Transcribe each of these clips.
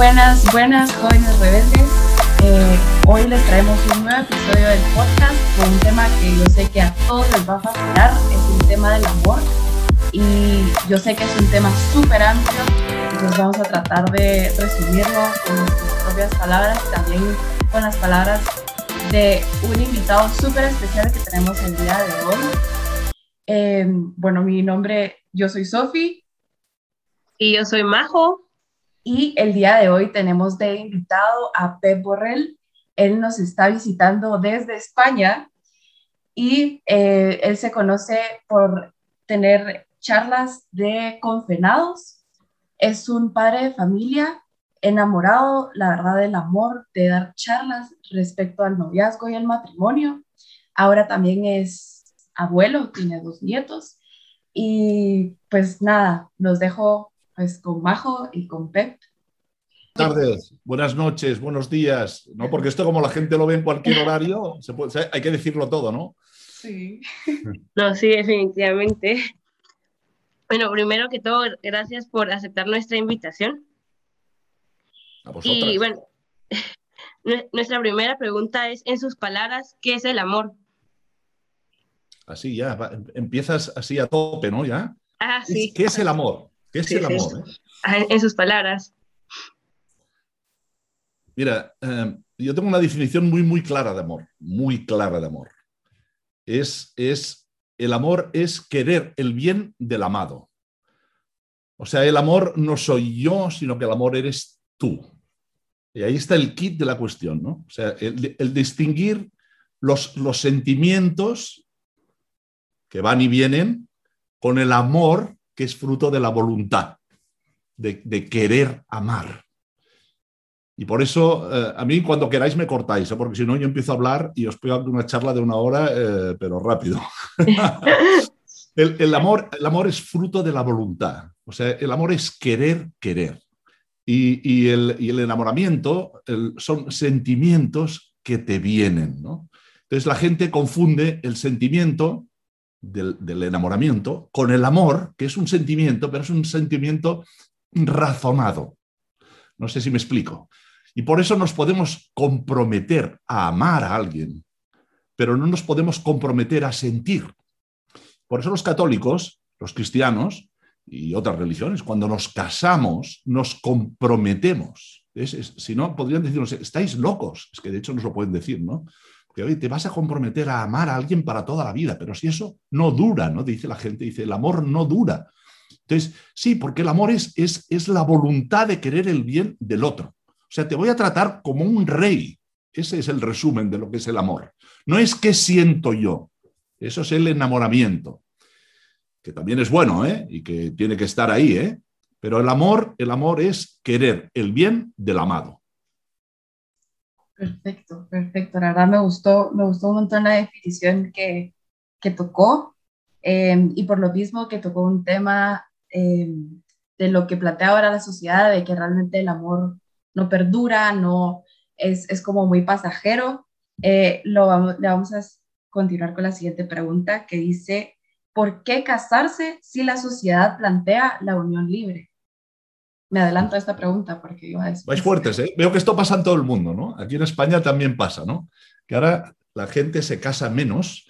Buenas, buenas jóvenes rebeldes. Eh, hoy les traemos un nuevo episodio del podcast con un tema que yo sé que a todos les va a fascinar, es el tema del amor. Y yo sé que es un tema súper amplio, entonces vamos a tratar de resumirlo con nuestras propias palabras, también con las palabras de un invitado súper especial que tenemos el día de hoy. Eh, bueno, mi nombre, yo soy Sofi. Y yo soy Majo. Y el día de hoy tenemos de invitado a Pep Borrell. Él nos está visitando desde España y eh, él se conoce por tener charlas de confenados. Es un padre de familia enamorado, la verdad, del amor, de dar charlas respecto al noviazgo y al matrimonio. Ahora también es abuelo, tiene dos nietos. Y pues nada, los dejo pues con Majo y con Pep. Buenas tardes, buenas noches, buenos días, ¿no? Porque esto como la gente lo ve en cualquier horario, se puede, hay que decirlo todo, ¿no? Sí. No, sí, definitivamente. Bueno, primero que todo, gracias por aceptar nuestra invitación. A vosotras. Y bueno, nuestra primera pregunta es, en sus palabras, ¿qué es el amor? Así ya, va- empiezas así a tope, ¿no? ¿Ya? Ah, sí. ¿Qué es el amor? ¿Qué es Sí, el amor? eh? Ah, En en sus palabras. Mira, eh, yo tengo una definición muy, muy clara de amor, muy clara de amor. Es, es, el amor es querer el bien del amado. O sea, el amor no soy yo, sino que el amor eres tú. Y ahí está el kit de la cuestión, ¿no? O sea, el, el distinguir los, los sentimientos que van y vienen con el amor que es fruto de la voluntad, de, de querer amar. Y por eso, eh, a mí cuando queráis me cortáis, ¿eh? porque si no yo empiezo a hablar y os pego una charla de una hora, eh, pero rápido. el, el amor, el amor es fruto de la voluntad, o sea, el amor es querer, querer. Y, y el, y el enamoramiento el- son sentimientos que te vienen, ¿no? Entonces la gente confunde el sentimiento del, enamoramiento con el amor, que es un sentimiento, pero es un sentimiento razonado. No sé si me explico. Y por eso nos podemos comprometer a amar a alguien, pero no nos podemos comprometer a sentir. Por eso los católicos, los cristianos y otras religiones, cuando nos casamos, nos comprometemos. Es- si no, podrían decirnos, estáis locos. Es que de hecho nos lo pueden decir, ¿no? Porque oye, te vas a comprometer a amar a alguien para toda la vida, pero si eso no dura, ¿no? Dice la gente, dice, el amor no dura. Entonces, sí, porque el amor es, es, es la voluntad de querer el bien del otro. O sea, te voy a tratar como un rey. Ese es el resumen de lo que es el amor. No es qué siento yo. Eso es el enamoramiento, que también es bueno, ¿eh? Y que tiene que estar ahí, ¿eh? Pero el amor, el amor es querer el bien del amado. Perfecto, perfecto. La verdad me gustó, me gustó un montón la definición que, que tocó eh, y por lo mismo que tocó un tema eh, de lo que plantea ahora la sociedad, de que realmente el amor no perdura, no es, es como muy pasajero. Eh, lo vamos, le vamos a continuar con la siguiente pregunta que dice, ¿por qué casarse si la sociedad plantea la unión libre? Me adelanto a esta pregunta porque iba a decir... Vais fuertes, ¿eh? Veo que esto pasa en todo el mundo, ¿no? Aquí en España también pasa, ¿no? Que ahora la gente se casa menos,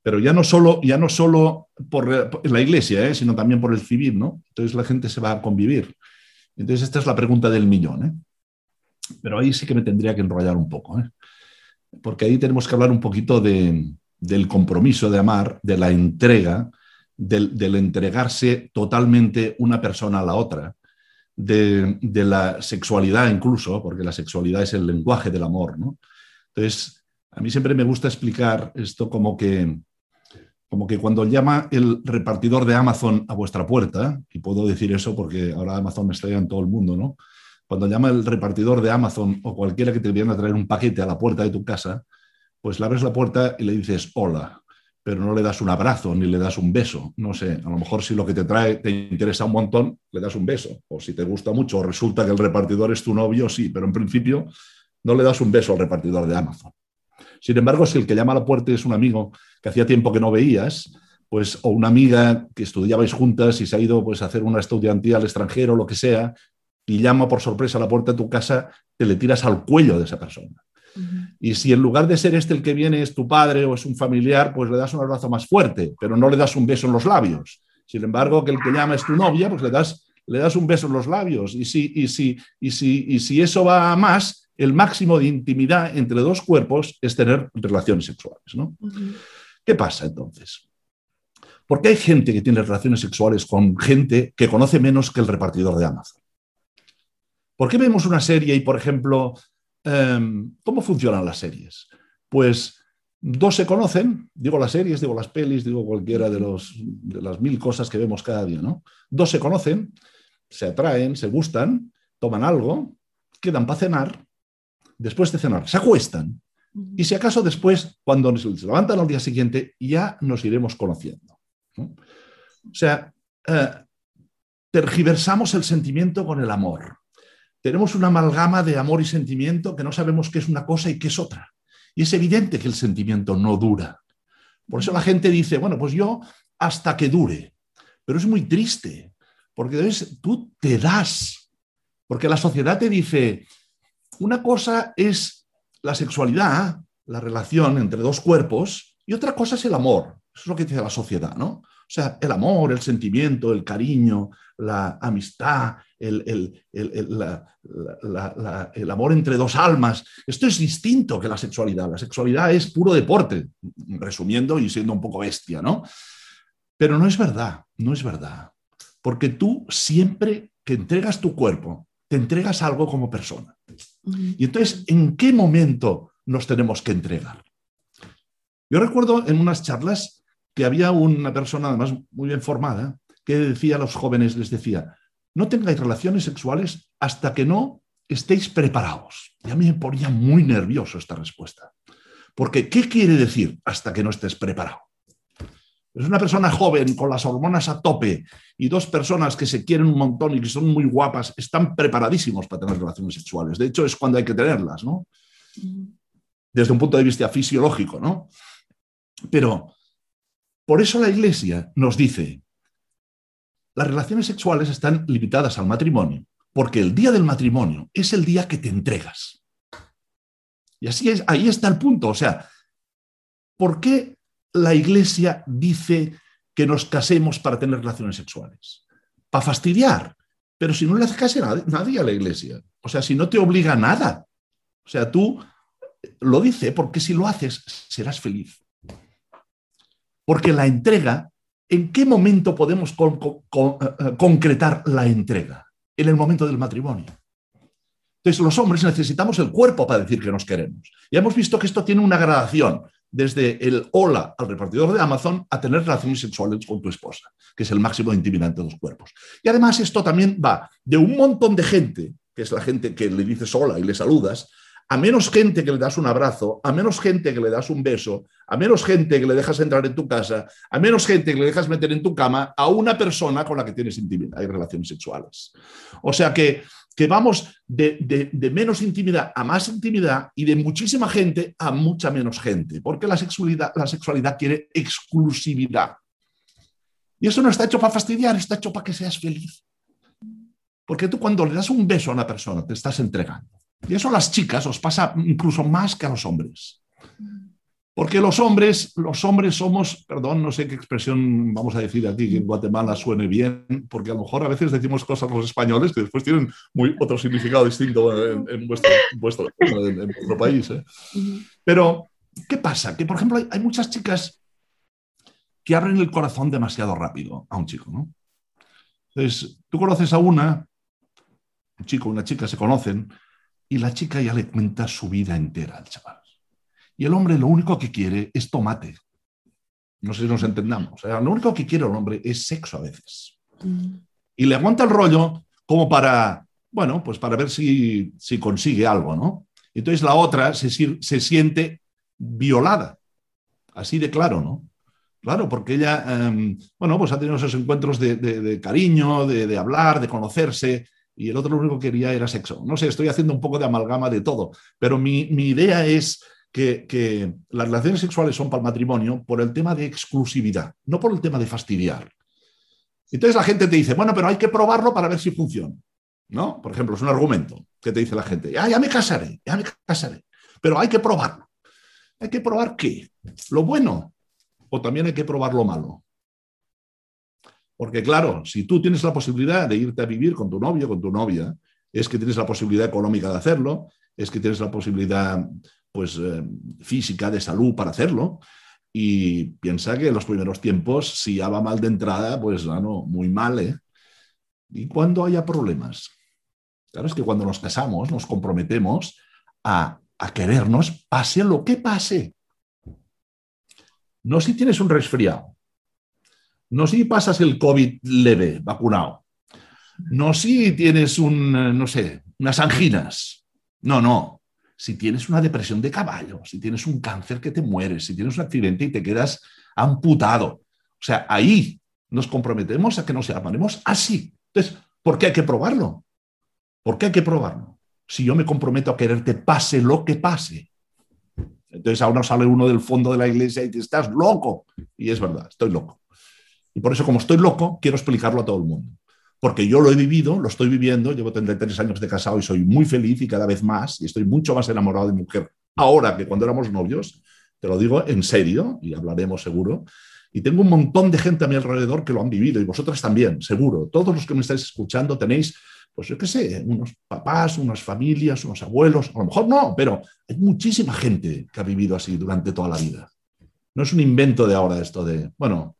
pero ya no solo, ya no solo por, la iglesia, ¿eh? sino también por el civil, ¿no? Entonces la gente se va a convivir. Entonces esta es la pregunta del millón, ¿eh? Pero ahí sí que me tendría que enrollar un poco, ¿eh? Porque ahí tenemos que hablar un poquito de, del compromiso de amar, de la entrega, del entregarse totalmente una persona a la otra de, la sexualidad incluso, porque la sexualidad es el lenguaje del amor, ¿no? Entonces, a mí siempre me gusta explicar esto como que, como que cuando llama el repartidor de Amazon a vuestra puerta, y puedo decir eso porque ahora Amazon está ya en todo el mundo, ¿no? Cuando llama el repartidor de Amazon o cualquiera que te viene a traer un paquete a la puerta de tu casa, pues le abres la puerta y le dices hola, pero no le das un abrazo ni le das un beso. No sé, a lo mejor si lo que te trae te interesa un montón, le das un beso. O si te gusta mucho o resulta que el repartidor es tu novio, sí, pero en principio no le das un beso al repartidor de Amazon. Sin embargo, si el que llama a la puerta es un amigo que hacía tiempo que no veías, pues, o una amiga que estudiabais juntas y se ha ido pues, a hacer una estudiantía al extranjero, lo que sea, y llama por sorpresa a la puerta de tu casa, te le tiras al cuello de esa persona. Y si en lugar de ser este el que viene es tu padre o es un familiar, pues le das un abrazo más fuerte, pero no le das un beso en los labios. Sin embargo, que el que llama es tu novia, pues le das, le das un beso en los labios. Y si, y, si, y, si, y si eso va a más, el máximo de intimidad entre dos cuerpos es tener relaciones sexuales. ¿no? ¿Qué pasa entonces? ¿Por qué hay gente que tiene relaciones sexuales con gente que conoce menos que el repartidor de Amazon? ¿Por qué vemos una serie y, por ejemplo, em, cómo funcionan las series? Pues dos se conocen, digo las series, digo las pelis, digo cualquiera de, las mil cosas que vemos cada día, ¿no? Dos se conocen, se atraen, se gustan, toman algo, quedan para cenar, después de cenar, se acuestan. Y si acaso después, cuando se levantan al día siguiente, ya nos iremos conociendo. O sea, eh, tergiversamos el sentimiento con el amor. Tenemos una amalgama de amor y sentimiento que no sabemos qué es una cosa y qué es otra. Y es evidente que el sentimiento no dura. Por eso la gente dice, bueno, pues yo hasta que dure. Pero es muy triste, porque tú te das, porque la sociedad te dice, una cosa es la sexualidad, la relación entre dos cuerpos, y otra cosa es el amor. Eso es lo que dice la sociedad, ¿no? O sea, el amor, el sentimiento, el cariño, la amistad, el, el, amor entre dos almas. Esto es distinto que la sexualidad. La sexualidad es puro deporte, resumiendo y siendo un poco bestia, ¿no? Pero no es verdad, no es verdad. Porque tú siempre que entregas tu cuerpo, te entregas algo como persona. Y entonces, ¿en qué momento nos tenemos que entregar? Yo recuerdo en unas charlas que había una persona, además muy bien formada, que decía a los jóvenes, les decía, no tengáis relaciones sexuales hasta que no estéis preparados. Y a mí me ponía muy nervioso esta respuesta. Porque, ¿qué quiere decir hasta que no estés preparado? Es una persona joven con las hormonas a tope y dos personas que se quieren un montón y que son muy guapas, están preparadísimos para tener relaciones sexuales. De hecho, es cuando hay que tenerlas, ¿no? Desde un punto de vista fisiológico, ¿no? Pero por eso la Iglesia nos dice, las relaciones sexuales están limitadas al matrimonio, porque el día del matrimonio es el día que te entregas. Y así es, ahí está el punto. O sea, ¿por qué la iglesia dice que nos casemos para tener relaciones sexuales? Para fastidiar. Pero si no le hace caso a nadie a la iglesia. O sea, si no te obliga a nada. O sea, tú lo dice porque si lo haces serás feliz. Porque la entrega ¿En qué momento podemos eh, concretar la entrega? En el momento del matrimonio. Entonces, los hombres necesitamos el cuerpo para decir que nos queremos. Y hemos visto que esto tiene una gradación, desde el hola al repartidor de Amazon a tener relaciones sexuales con tu esposa, que es el máximo de intimidad entre dos cuerpos. Y además esto también va de un montón de gente, que es la gente que le dices hola y le saludas, a menos gente que le das un abrazo, a menos gente que le das un beso, a menos gente que le dejas entrar en tu casa, a menos gente que le dejas meter en tu cama, a una persona con la que tienes intimidad y relaciones sexuales. O sea que, que vamos de, menos intimidad a más intimidad y de muchísima gente a mucha menos gente, porque la sexualidad, la sexualidad quiere exclusividad. Y eso no está hecho para fastidiar, está hecho para que seas feliz. Porque tú cuando le das un beso a una persona, te estás entregando. Y eso a las chicas os pasa incluso más que a los hombres. Porque los hombres, los hombres somos, perdón, no sé qué expresión vamos a decir aquí que en Guatemala suene bien, porque a lo mejor a veces decimos cosas los españoles que después tienen muy otro significado distinto en, vuestro, país. ¿eh? Pero, ¿qué pasa? Que, por ejemplo, hay, hay, muchas chicas que abren el corazón demasiado rápido a un chico, ¿no? Entonces, tú conoces a una, un chico, una chica se conocen, y la chica ya le cuenta su vida entera al chaval. Y el hombre lo único que quiere es tomate. No sé si nos entendamos. lo único que quiere el hombre es sexo a veces. Mm. Y le aguanta el rollo como para, bueno, pues para ver si, si consigue algo, ¿no? Entonces la otra se, se, siente violada. Así de claro, ¿no? Claro, porque ella, em, bueno, pues ha tenido esos encuentros de, de, cariño, de, de, hablar, de conocerse, y el otro lo único que quería era sexo. No sé, estoy haciendo un poco de amalgama de todo, pero mi, idea es que, las relaciones sexuales son para el matrimonio por el tema de exclusividad, no por el tema de fastidiar. Entonces la gente te dice, bueno, pero hay que probarlo para ver si funciona. ¿no? Por ejemplo, es un argumento que te dice la gente, ya, ya me casaré, ya me casaré, pero hay que probarlo. ¿Hay que probar qué? ¿Lo bueno? ¿O también hay que probar lo malo? Porque claro, si tú tienes la posibilidad de irte a vivir con tu novio, con tu novia, es que tienes la posibilidad económica de hacerlo, es que tienes la posibilidad pues, eh, física de salud para hacerlo. Y piensa que en los primeros tiempos, si ya va mal de entrada, pues bueno, muy mal. ¿eh? Y cuando haya problemas. Claro, es que cuando nos casamos, nos comprometemos a, a querernos, pase lo que pase. No si tienes un resfriado, no si pasas el COVID leve, vacunado. No si tienes un, eh, no sé, unas anginas. No, no. Si tienes una depresión de caballo, si tienes un cáncer que te mueres, si tienes un accidente y te quedas amputado. O sea, ahí nos comprometemos a que nos llamaremos así. Entonces, ¿por qué hay que probarlo? ¿Por qué hay que probarlo? Si yo me comprometo a quererte pase lo que pase. Entonces ahora sale uno del fondo de la iglesia y dice, estás loco. Y es verdad, estoy loco. Y por eso, como estoy loco, quiero explicarlo a todo el mundo. Porque yo lo he vivido, lo estoy viviendo, llevo 33 años de casado y soy muy feliz y cada vez más, y estoy mucho más enamorado de mujer ahora que cuando éramos novios, te lo digo en serio, y hablaremos seguro, y tengo un montón de gente a mi alrededor que lo han vivido, y vosotras también, seguro. Todos los que me estáis escuchando tenéis, pues yo qué sé, unos papás, unas familias, unos abuelos, a lo mejor no, pero hay muchísima gente que ha vivido así durante toda la vida. No es un invento de ahora esto de, bueno,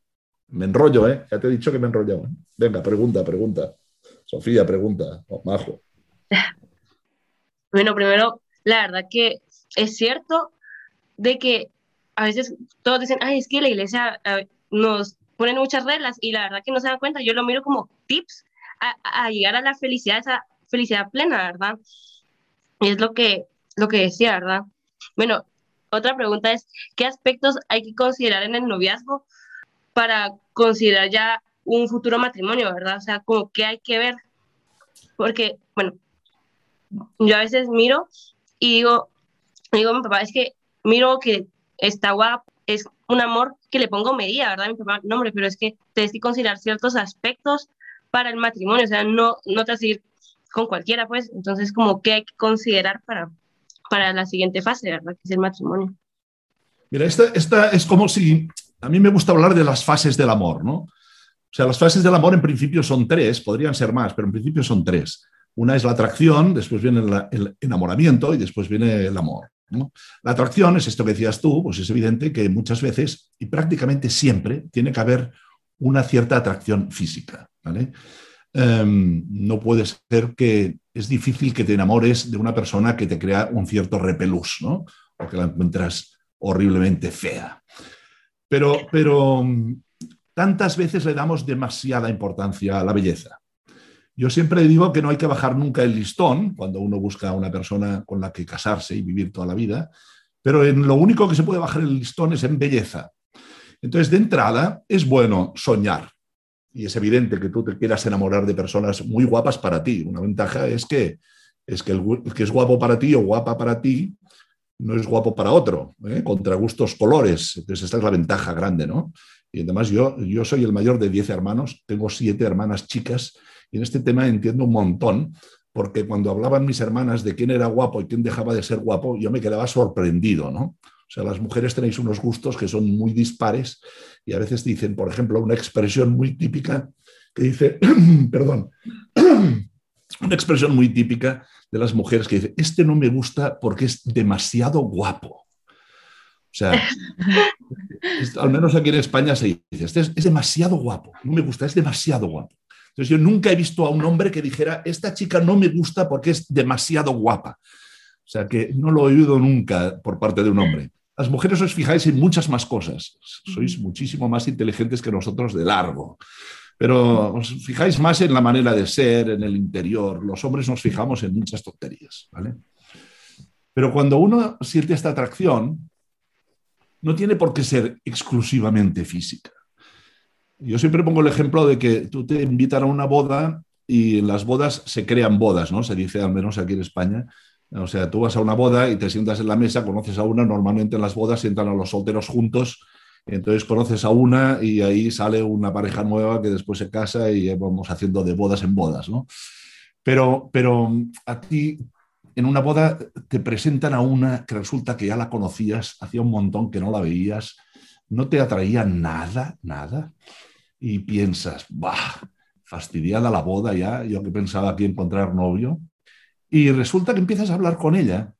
me enrollo, ¿eh? Ya te he dicho que me he enrollado. Venga, pregunta, pregunta. Sofía, pregunta. Oh, majo. Bueno, primero, la verdad que es cierto de que a veces todos dicen, ay, es que la iglesia nos pone muchas reglas y la verdad que no se dan cuenta. Yo lo miro como tips a, llegar a la felicidad, esa felicidad plena, ¿verdad? Y es lo que, lo que decía, ¿verdad? Bueno, otra pregunta es, ¿qué aspectos hay que considerar en el noviazgo para considerar ya un futuro matrimonio, ¿verdad? O sea, como que hay que ver, porque, bueno, yo a veces miro y digo, digo, mi papá, es que miro que está guapo, es un amor que le pongo medida, ¿verdad? Mi papá, no, hombre, pero es que tienes que considerar ciertos aspectos para el matrimonio, o sea, no, no te vas a ir con cualquiera, pues, entonces como que hay que considerar para, para la siguiente fase, ¿verdad? Que es el matrimonio. Mira, esta, esta es como si a mí me gusta hablar de las fases del amor, ¿no? O sea, las fases del amor en principio son tres, podrían ser más, pero en principio son tres. Una es la atracción, después viene el enamoramiento y después viene el amor. La atracción es esto que decías tú, pues es evidente que muchas veces y prácticamente siempre tiene que haber una cierta atracción física. Em, no puede ser que es difícil que te enamores de una persona que te crea un cierto repelús, ¿no? o que la encuentras horriblemente fea. Pero, pero mm, tantas veces le damos demasiada importancia a la belleza. Yo siempre digo que no hay que bajar nunca el listón cuando uno busca a una persona con la que casarse y vivir toda la vida, pero en lo único que se puede bajar el listón es en belleza. Entonces, de entrada, es bueno soñar. Y es evidente que tú te quieras enamorar de personas muy guapas para ti. Una ventaja es que, es el que es guapo para ti o guapa para ti no es guapo para otro, ¿eh? contra gustos colores. Entonces, esta es la ventaja grande, ¿no? Y además yo, yo soy el mayor de 10 hermanos, tengo siete hermanas chicas y en este tema entiendo un montón, porque cuando hablaban mis hermanas de quién era guapo y quién dejaba de ser guapo, yo me quedaba sorprendido, ¿no? O sea, las mujeres tenéis unos gustos que son muy dispares y a veces dicen, por ejemplo, una expresión muy típica que dice, perdón, una expresión muy típica de las mujeres que dice, este no me gusta porque es demasiado guapo. O sea, al menos aquí en España se dice, este es, demasiado guapo, no me gusta, es demasiado guapo. Entonces yo nunca he visto a un hombre que dijera, esta chica no me gusta porque es demasiado guapa. O sea que no lo he oído nunca por parte de un hombre. Las mujeres os fijáis en muchas más cosas, sois muchísimo más inteligentes que nosotros de largo pero os fijáis más en la manera de ser, en el interior. Los hombres nos fijamos en muchas tonterías, ¿vale? Pero cuando uno siente esta atracción, no tiene por qué ser exclusivamente física. Yo siempre pongo el ejemplo de que tú te invitan a una boda y en las bodas se crean bodas, ¿no? Se dice al menos aquí en España. O sea, tú vas a una boda y te sientas en la mesa, conoces a una, normalmente en las bodas sientan a los solteros juntos entonces conoces a una y ahí sale una pareja nueva que después se casa y vamos haciendo de bodas en bodas, ¿no? Pero, pero a ti en una boda te presentan a una que resulta que ya la conocías, hacía un montón que no la veías, no te atraía nada, nada, y piensas, bah, fastidiada la boda ya, yo que pensaba aquí encontrar novio, y resulta que empiezas a hablar con ella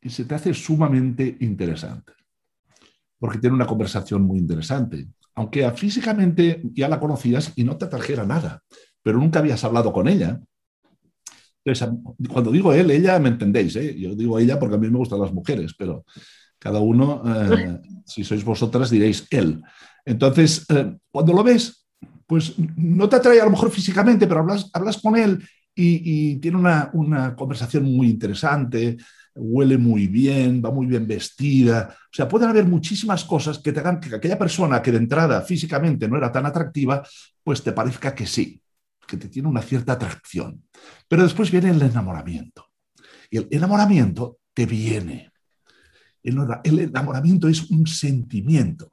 y se te hace sumamente interesante, porque tiene una conversación muy interesante, aunque físicamente ya la conocías y no te atrajera nada, pero nunca habías hablado con ella, cuando digo él, ella, me entendéis, ¿eh? yo digo ella porque a mí me gustan las mujeres, pero cada uno, eh, si sois vosotras, diréis él. Entonces, eh, cuando lo ves, pues no te atrae a lo mejor físicamente, pero hablas, hablas con él y, tiene una, una, conversación muy interesante, huele muy bien, va muy bien vestida. O sea, pueden haber muchísimas cosas que te hagan que aquella persona que de entrada físicamente no era tan atractiva, pues te parezca que sí que te tiene una cierta atracción. Pero después viene el enamoramiento. Y el enamoramiento te viene. El enamoramiento es un sentimiento.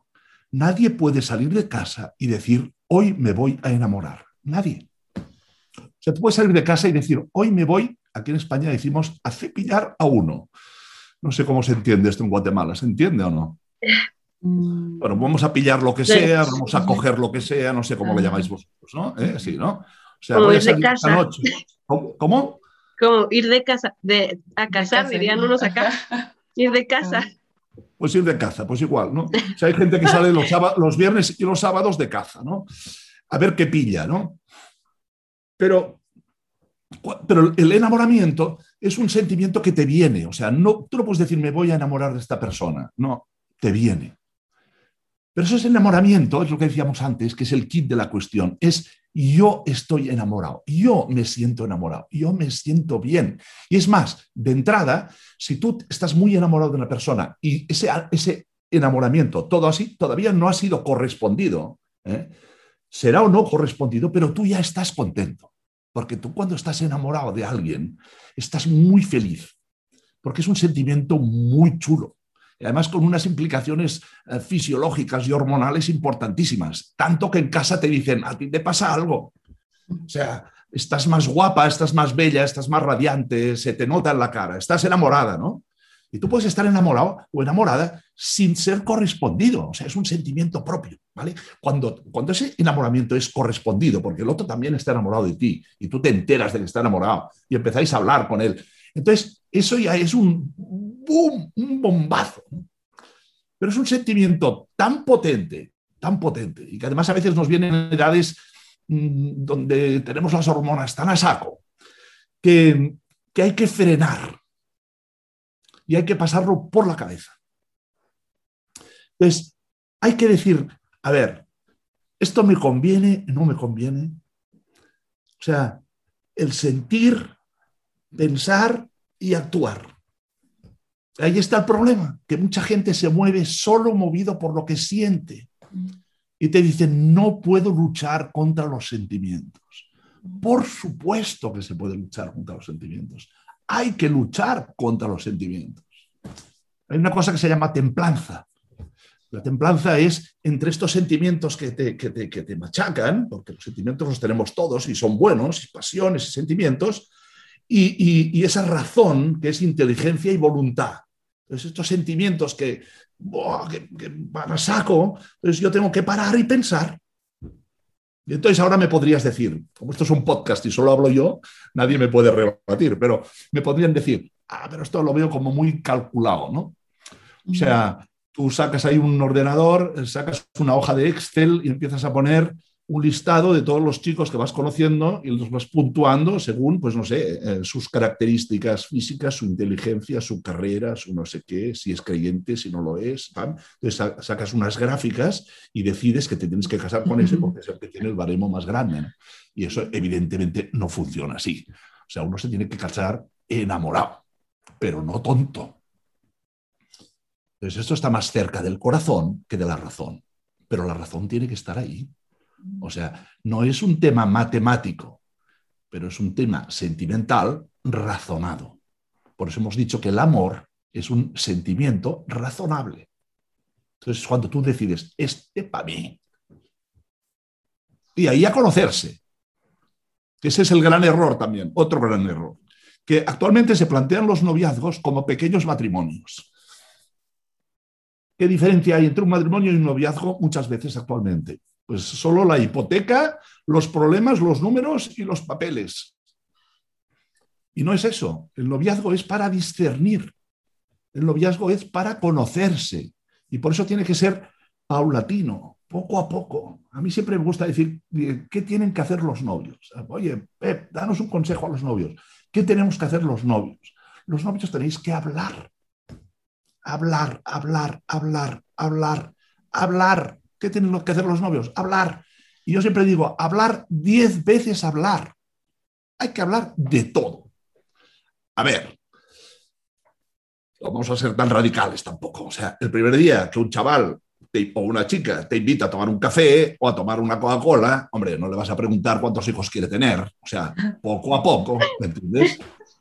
Nadie puede salir de casa y decir, hoy me voy a enamorar. Nadie. O sea, tú puedes salir de casa y decir, hoy me voy, aquí en España decimos, a cepillar a uno. No sé cómo se entiende esto en Guatemala, ¿se entiende o no? Mm. Bueno, vamos a pillar lo que sea, vamos a coger lo que sea, no sé cómo lo llamáis vosotros, ¿no? ¿Eh? Sí, ¿no? Como ir de casa. ¿Cómo? Como ir de casa, de, a casar, dirían unos acá. ir de casa. Pues ir de caza, pues igual, ¿no? O sea, hay gente que sale los, los viernes y los sábados de caza, ¿no? A ver qué pilla, ¿no? Pero, pero el enamoramiento es un sentimiento que te viene, o sea, no, tú no puedes decir me voy a enamorar de esta persona, no, te viene. Pero eso es enamoramiento, es lo que decíamos antes, que es el kit de la cuestión, es yo estoy enamorado, yo me siento enamorado, yo me siento bien. Y es más, de entrada, si tú estás muy enamorado de una persona y ese, ese enamoramiento, todo así, todavía no ha sido correspondido, ¿eh? será o no correspondido, pero tú ya estás contento. Porque tú cuando estás enamorado de alguien, estás muy feliz, porque es un sentimiento muy chulo además con unas implicaciones eh, fisiológicas y hormonales importantísimas. Tanto que en casa te dicen, a ti te pasa algo. O sea, estás más guapa, estás más bella, estás más radiante, se te nota en la cara, estás enamorada, ¿no? Y tú puedes estar enamorado o enamorada sin ser correspondido, o sea, es un sentimiento propio, ¿vale? Cuando, cuando ese enamoramiento es correspondido, porque el otro también está enamorado de ti y tú te enteras de que está enamorado y empezáis a hablar con él. Entonces, eso ya es un ¡boom! Un bombazo. Pero es un sentimiento tan potente, tan potente, y que además a veces nos vienen en edades mm, donde tenemos las hormonas tan a saco, que, que hay que frenar y hay que pasarlo por la cabeza. Entonces, hay que decir, a ver, ¿esto me conviene? ¿No me conviene? O sea, el sentir, pensar y actuar. Ahí está el problema, que mucha gente se mueve solo movido por lo que siente. Y te dicen, no puedo luchar contra los sentimientos. Por supuesto que se puede luchar contra los sentimientos. Hay que luchar contra los sentimientos. Hay una cosa que se llama templanza. La templanza es entre estos sentimientos que te, que te, machacan, porque los sentimientos los tenemos todos y son buenos, y pasiones y sentimientos, y, esa razón que es inteligencia y voluntad. Entonces, estos sentimientos que, van a saco, entonces yo tengo que parar y pensar. Y entonces ahora me podrías decir, como esto es un podcast y solo hablo yo, nadie me puede rebatir, pero me podrían decir, ah, pero esto lo veo como muy calculado, ¿no? O sea, tú sacas ahí un ordenador, sacas una hoja de Excel y empiezas a poner un listado de todos los chicos que vas conociendo y los vas puntuando según, pues no sé, eh, sus características físicas, su inteligencia, su carrera, su no sé qué, si es creyente, si no lo es. Entonces sacas unas gráficas y decides que te tienes que casar con ese porque es el que tiene el baremo más grande. Y eso evidentemente no funciona así. O sea, uno se tiene que casar enamorado, pero no tonto. Entonces esto está más cerca del corazón que de la razón, pero la razón tiene que estar ahí. O sea, no es un tema matemático, pero es un tema sentimental razonado. Por eso hemos dicho que el amor es un sentimiento razonable. Entonces, cuando tú decides, este para mí, y ahí a conocerse. ese es el gran error también, otro gran error, que actualmente se plantean los noviazgos como pequeños matrimonios. ¿Qué diferencia hay entre un matrimonio y un noviazgo muchas veces actualmente? Pues solo la hipoteca, los problemas, los números y los papeles. Y no es eso. El noviazgo es para discernir. El noviazgo es para conocerse. Y por eso tiene que ser paulatino, poco a poco. A mí siempre me gusta decir, ¿qué tienen que hacer los novios? Oye, Pep, danos un consejo a los novios. ¿Qué tenemos que hacer los novios? Los novios tenéis que hablar. Hablar, hablar, hablar, hablar, hablar. ¿Qué tienen que hacer los novios? Hablar. Y yo siempre digo, hablar diez veces hablar. Hay que hablar de todo. A ver, no vamos a ser tan radicales tampoco. O sea, el primer día que un chaval o una chica te invita a tomar un café o a tomar una Coca-Cola, hombre, no le vas a preguntar cuántos hijos quiere tener. O sea, poco a poco, ¿me entiendes?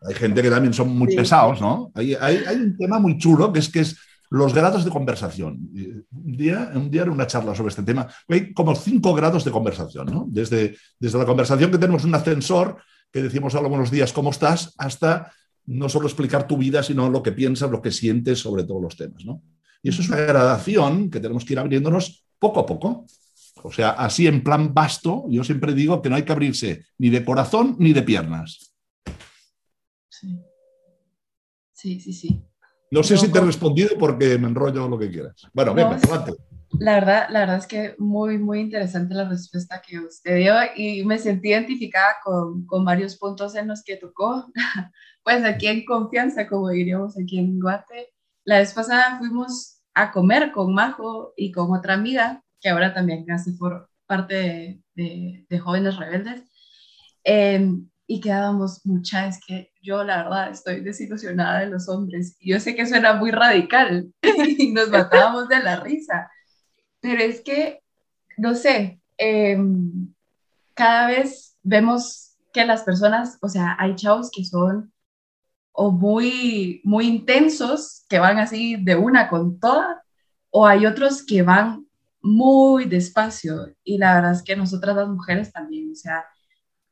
Hay gente que también son muy pesados, ¿no? Hay, un tema muy chulo que es que es los grados de conversación. Un día, un día era una charla sobre este tema. Hay como cinco grados de conversación, ¿no? Desde, desde la conversación que tenemos un ascensor, que decimos hola, buenos días, ¿cómo estás? Hasta no solo explicar tu vida, sino lo que piensas, lo que sientes sobre todos los temas, ¿no? Y eso es una gradación que tenemos que ir abriéndonos poco a poco. O sea, así en plan vasto, yo siempre digo que no hay que abrirse ni de corazón ni de piernas. Sí, sí, sí. sí. No sé si te he respondido porque me enrollo lo que quieras. Bueno, venga, adelante. La verdad, la verdad es que muy, muy interesante la respuesta que usted dio y me sentí identificada con, con varios puntos en los que tocó. Pues aquí en confianza, como diríamos aquí en Guate, la vez pasada fuimos a comer con Majo y con otra amiga, que ahora también hace por parte de, de, Jóvenes Rebeldes, em, y quedábamos muchas, es que yo la verdad estoy desilusionada de los hombres. Yo sé que suena muy radical y nos matábamos de la risa, pero es que, no sé, em, cada vez vemos que las personas, o sea, hay chavos que son o muy, muy intensos, que van así de una con toda, o hay otros que van muy despacio. Y la verdad es que nosotras las mujeres también, o sea,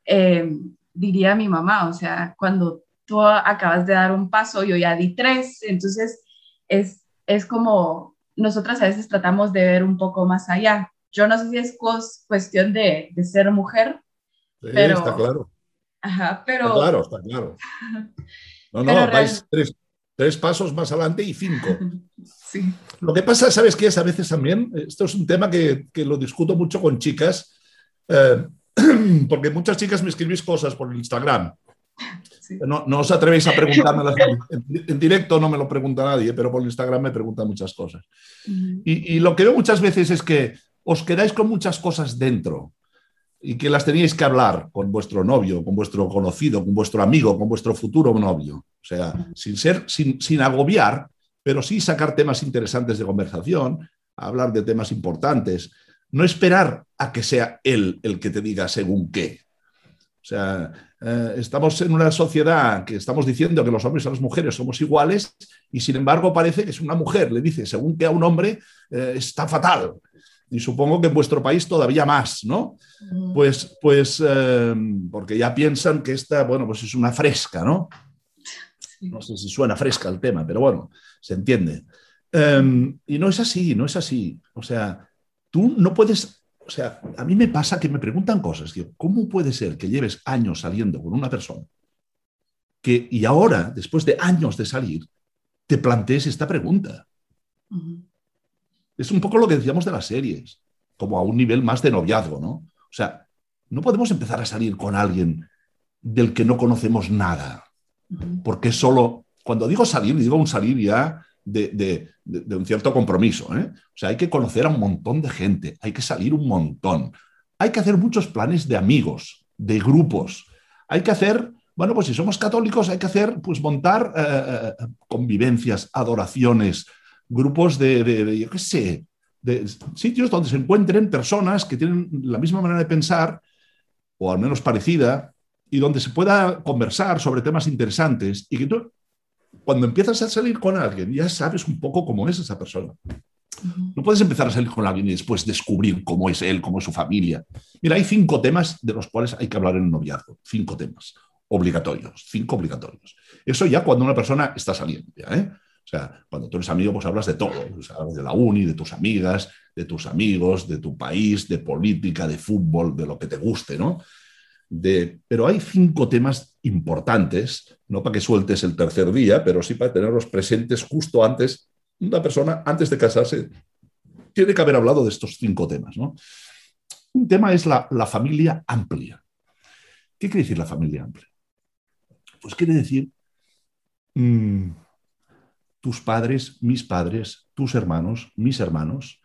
em, diría mi mamá, o sea, cuando tú acabas de dar un paso, yo ya di tres, entonces es, es como nosotras a veces tratamos de ver un poco más allá. Yo no sé si es cuestión de, de ser mujer, pero... Está claro. Ajá, pero... Está claro, está claro. No, no, vais tres, pasos más adelante y cinco. Sí. Lo que pasa, ¿sabes qué es? A veces también, esto es un tema que, lo discuto mucho con chicas, eh, porque muchas chicas me escribís cosas por Instagram. No, os atrevéis a preguntarme en, en, directo no me lo pregunta nadie, pero por Instagram me preguntan muchas cosas. y, y, lo que veo muchas veces es que os quedáis con muchas cosas dentro y que las teníais que hablar con vuestro novio, con vuestro conocido, con vuestro amigo, con vuestro futuro novio. O sea, sin ser, sin, sin agobiar, pero sí sacar temas interesantes de conversación, hablar de temas importantes. No esperar a que sea él el que te diga según qué. O sea, eh, estamos en una sociedad que estamos diciendo que los hombres y las mujeres somos iguales y sin embargo parece que es una mujer le dice según que a un hombre eh, está fatal y supongo que en vuestro país todavía más, ¿no? Pues, pues eh, porque ya piensan que esta, bueno, pues es una fresca, ¿no? No sé si suena fresca el tema, pero bueno, se entiende. Em, y no es así, no es así. O sea, tú no puedes, o sea, a mí me pasa que me preguntan cosas, tío, ¿cómo puede ser que lleves años saliendo con una persona que, y ahora, después de años de salir, te plantees esta pregunta? Es un poco lo que decíamos de las series, como a un nivel más de noviazgo, ¿no? O sea, no podemos empezar a salir con alguien del que no conocemos nada, porque solo, cuando digo salir, digo un salir ya de, un cierto compromiso. ¿eh? O sea, hay que conocer a un montón de gente, hay que salir un montón, hay que hacer muchos planes de amigos, de grupos, hay que hacer, bueno, pues si somos católicos, hay que hacer, pues montar eh, eh, convivencias, adoraciones, grupos de, yo qué sé, de sitios donde se encuentren personas que tienen la misma manera de pensar, o al menos parecida, y donde se pueda conversar sobre temas interesantes y que tú, cuando empiezas a salir con alguien, ya sabes un poco cómo es esa persona. No puedes empezar a salir con alguien y después descubrir cómo es él, cómo es su familia. Mira, hay cinco temas de los cuales hay que hablar en un noviazgo. Cinco temas obligatorios, cinco obligatorios. Eso ya cuando una persona está saliendo, ¿eh? O sea, cuando tú eres amigo, pues hablas de todo. hablas de la uni, de tus amigas, de tus amigos, de tu país, de política, de fútbol, de lo que te guste, ¿no? De, pero hay cinco temas importantes, no para que sueltes el tercer día, pero sí para tenerlos presentes justo antes. Una persona, antes de casarse, tiene que haber hablado de estos cinco temas, ¿no? Un tema es la, familia amplia. ¿Qué quiere decir la familia amplia? Pues quiere decir mm, tus padres, mis padres, tus hermanos, mis hermanos,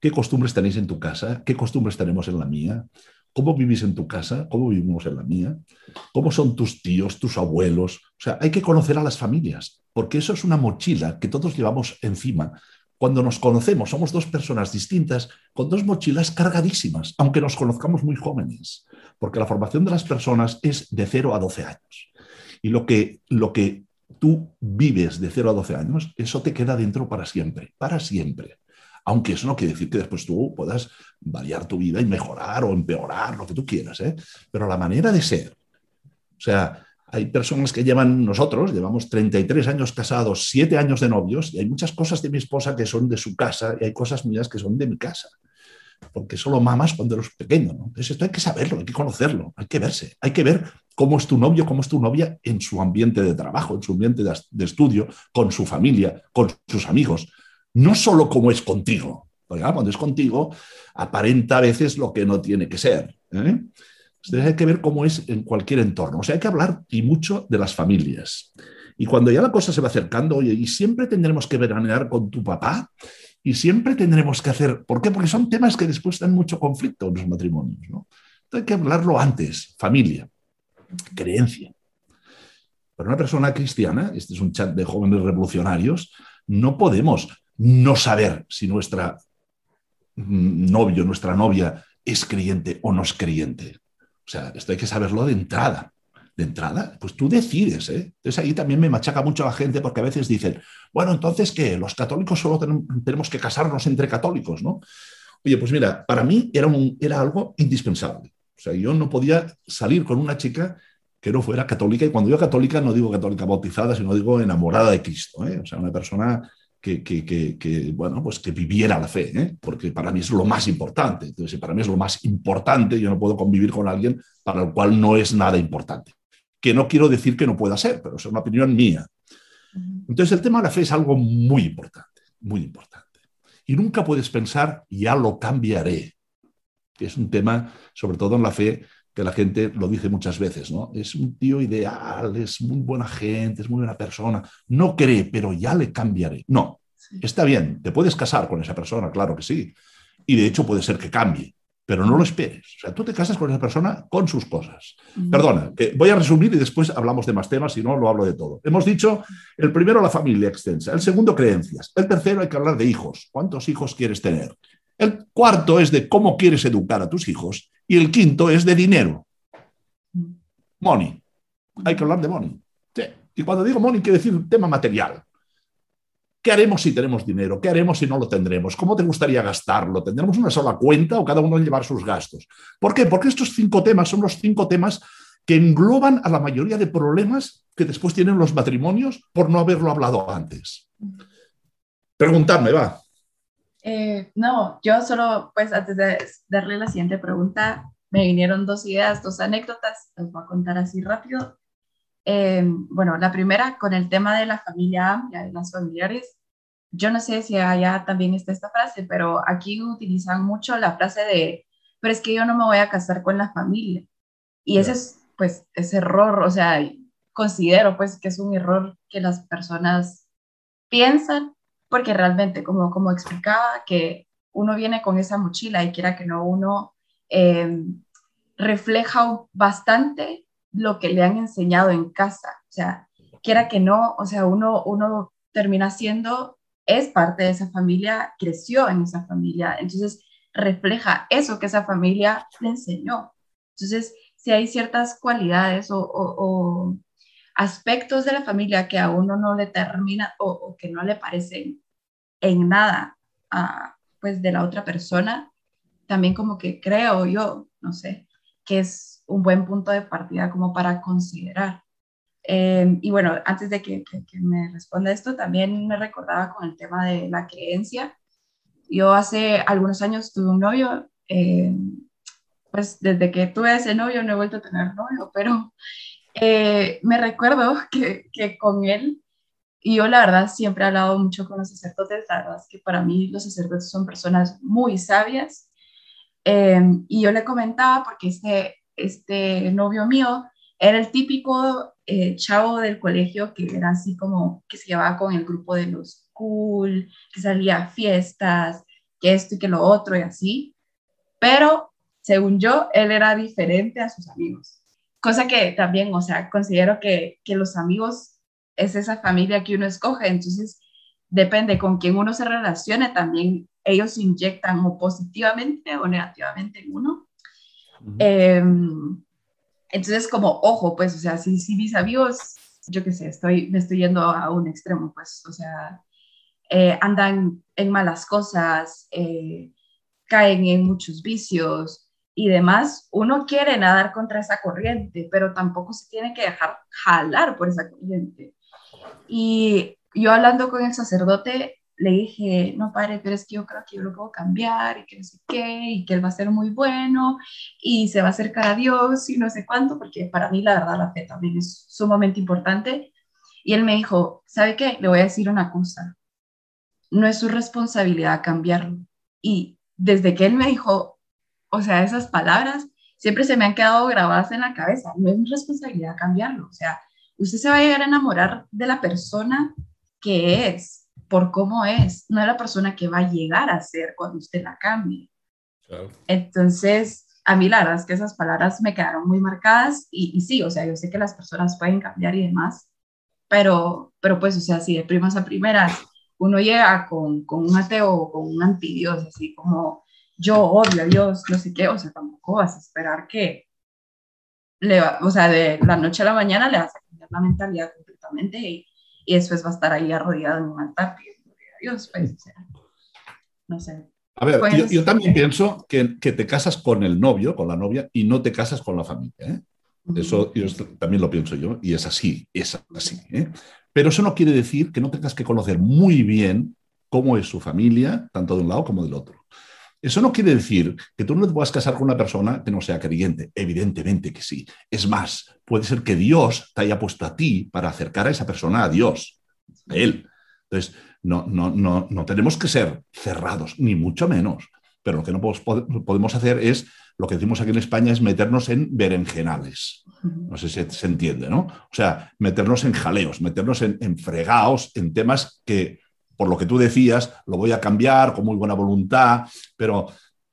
qué costumbres tenéis en tu casa, qué costumbres tenemos en la mía, cómo vivís en tu casa, cómo vivimos en la mía, cómo son tus tíos, tus abuelos. O sea, hay que conocer a las familias, porque eso es una mochila que todos llevamos encima. Cuando nos conocemos, somos dos personas distintas con dos mochilas cargadísimas, aunque nos conozcamos muy jóvenes, porque la formación de las personas es de 0 a 12 años. Y lo que, lo que tú vives de 0 a 12 años, eso te queda dentro para siempre, para siempre. Aunque eso no quiere decir que después tú puedas variar tu vida y mejorar o empeorar, lo que tú quieras, ¿eh? pero la manera de ser. O sea, hay personas que llevan, nosotros llevamos 33 años casados, 7 años de novios, y hay muchas cosas de mi esposa que son de su casa y hay cosas mías que son de mi casa porque solo mamas cuando eres pequeño. ¿no? Entonces esto hay que saberlo, hay que conocerlo, hay que verse, hay que ver cómo es tu novio, cómo es tu novia en su ambiente de trabajo, en su ambiente de, estudio, con su familia, con sus amigos. No solo cómo es contigo, porque cuando es contigo aparenta a veces lo que no tiene que ser. ¿eh? Hay que ver cómo es en cualquier entorno. O sea, hay que hablar y mucho de las familias. Y cuando ya la cosa se va acercando, oye, y siempre tendremos que veranear con tu papá, y siempre tendremos que hacer, ¿por qué? Porque son temas que después dan mucho conflicto en los matrimonios. Entonces hay que hablarlo antes, familia, creencia. Para una persona cristiana, este es un chat de jóvenes revolucionarios, no podemos no saber si nuestra mm, novio, nuestra novia es creyente o no es creyente. O sea, esto hay que saberlo de entrada de entrada, pues tú decides. ¿eh? Entonces ahí también me machaca mucho la gente porque a veces dicen, bueno, entonces ¿qué? Los católicos solo tenemos que casarnos entre católicos, ¿no? Oye, pues mira, para mí era, un, era algo indispensable. O sea, yo no podía salir con una chica que no fuera católica, y cuando digo católica no digo católica bautizada, sino digo enamorada de Cristo, ¿eh? o sea, una persona que, que, que, bueno, pues que viviera la fe, ¿eh? porque para mí es lo más importante. Entonces, para mí es lo más importante, yo no puedo convivir con alguien para el cual no es nada importante que no quiero decir que no pueda ser, pero es una opinión mía. Entonces el tema de la fe es algo muy importante, muy importante. Y nunca puedes pensar, ya lo cambiaré, que es un tema, sobre todo en la fe, que la gente lo dice muchas veces, ¿no? Es un tío ideal, es muy buena gente, es muy buena persona, no cree, pero ya le cambiaré. No, está bien, te puedes casar con esa persona, claro que sí, y de hecho puede ser que cambie, pero no lo esperes. O sea, tú te casas con esa persona con sus cosas. Perdona, voy a resumir y después hablamos de más temas, si no, lo hablo de todo. Hemos dicho, el primero, la familia extensa. El segundo, creencias. El tercero, hay que hablar de hijos. ¿Cuántos hijos quieres tener? El cuarto es de cómo quieres educar a tus hijos. Y el quinto es de dinero. Money. Hay que hablar de money. Y cuando digo money, quiere decir tema material. ¿Qué haremos si tenemos dinero? ¿Qué haremos si no lo tendremos? ¿Cómo te gustaría gastarlo? ¿Tendremos una sola cuenta o cada uno llevar sus gastos? ¿Por qué? Porque estos cinco temas son los cinco temas que engloban a la mayoría de problemas que después tienen los matrimonios por no haberlo hablado antes. Preguntadme, va. Eh, no, yo solo, pues antes de darle la siguiente pregunta, me vinieron dos ideas, dos anécdotas, las voy a contar así rápido. Eh, bueno, la primera con el tema de la familia amplia, de las familiares. Yo no sé si allá también está esta frase, pero aquí utilizan mucho la frase de, pero es que yo no me voy a casar con la familia. Y ese es, pues, ese error, o sea, considero, pues, que es un error que las personas piensan, porque realmente, como, como explicaba, que uno viene con esa mochila y quiera que no, uno eh, refleja bastante lo que le han enseñado en casa. O sea, quiera que no, o sea, uno, uno termina siendo, es parte de esa familia, creció en esa familia, entonces refleja eso que esa familia le enseñó. Entonces, si hay ciertas cualidades o, aspectos de la familia que a uno no le termina o, que no le parecen en nada pues de la otra persona, también como que creo yo, no sé, que es un buen punto de partida como para considerar. Eh, y bueno, antes de que, me responda esto, también me recordaba con el tema de la creencia. Yo hace algunos años tuve un novio, eh, pues desde que tuve ese novio no he vuelto a tener novio, pero eh, me recuerdo que, que, con él, y yo la verdad siempre he hablado mucho con los sacerdotes, la verdad es que para mí los sacerdotes son personas muy sabias, y yo le comentaba porque este, este novio mío era el típico eh, chavo del colegio que era así como que se llevaba con el grupo de los cool, que salía a fiestas, que esto y que lo otro y así. Pero, según yo, él era diferente a sus amigos. Cosa que también, o sea, considero que, que los amigos es esa familia que uno escoge. Entonces, depende con quién uno se relacione, también ellos inyectan o positivamente o negativamente en uno. Entonces, como, ojo, pues, o sea, si, si mis amigos, yo qué sé, estoy, me estoy yendo a un extremo, pues, o sea, eh, andan en malas cosas, eh, caen en muchos vicios y demás, uno quiere nadar contra esa corriente, pero tampoco se tiene que dejar jalar por esa corriente. Y yo hablando con el sacerdote, le dije, no, padre, pero es que yo creo que yo lo puedo cambiar y que no sé qué, y que él va a ser muy bueno y se va a acercar a Dios y no sé cuánto, porque para mí la verdad la fe también es sumamente importante. Y él me dijo, ¿sabe qué? Le voy a decir una cosa, no es su responsabilidad cambiarlo. Y desde que él me dijo, o sea, esas palabras, siempre se me han quedado grabadas en la cabeza, no es mi responsabilidad cambiarlo. O sea, usted se va a llegar a enamorar de la persona que es, por cómo es, no es la persona que va a llegar a ser cuando usted la cambie. Entonces, a mí la verdad es que esas palabras me quedaron muy marcadas y, sí, o sea, yo sé que las personas pueden cambiar y demás, pero, pero pues, o sea, si de primas a primeras uno llega con, con un ateo o con un antidios, así como yo odio a Dios, no sé qué, o sea, tampoco vas a esperar que, le o sea, de la noche a la mañana le vas a la mentalidad completamente y, y después va a estar ahí arrodillado en un altar pidiendo a Dios, pues, o sea, no sé. A ver, yo, yo, también pienso que, que, te casas con el novio, con la novia, y no te casas con la familia. ¿eh? Eso yo también lo pienso yo, y es así, es así. ¿eh? Pero eso no quiere decir que no tengas que conocer muy bien cómo es su familia, tanto de un lado como del otro. Eso no quiere decir que tú no te puedas casar con una persona que no sea creyente. Evidentemente que sí. Es más, puede ser que Dios te haya puesto a ti para acercar a esa persona a Dios, a Él. Entonces, no, no, no, no tenemos que ser cerrados, ni mucho menos. Pero lo que no podemos hacer es, lo que decimos aquí en España, es meternos en berenjenales. No sé si se entiende, ¿no? O sea, meternos en jaleos, meternos en, en fregaos, en temas que por lo que tú decías, lo voy a cambiar con muy buena voluntad, pero,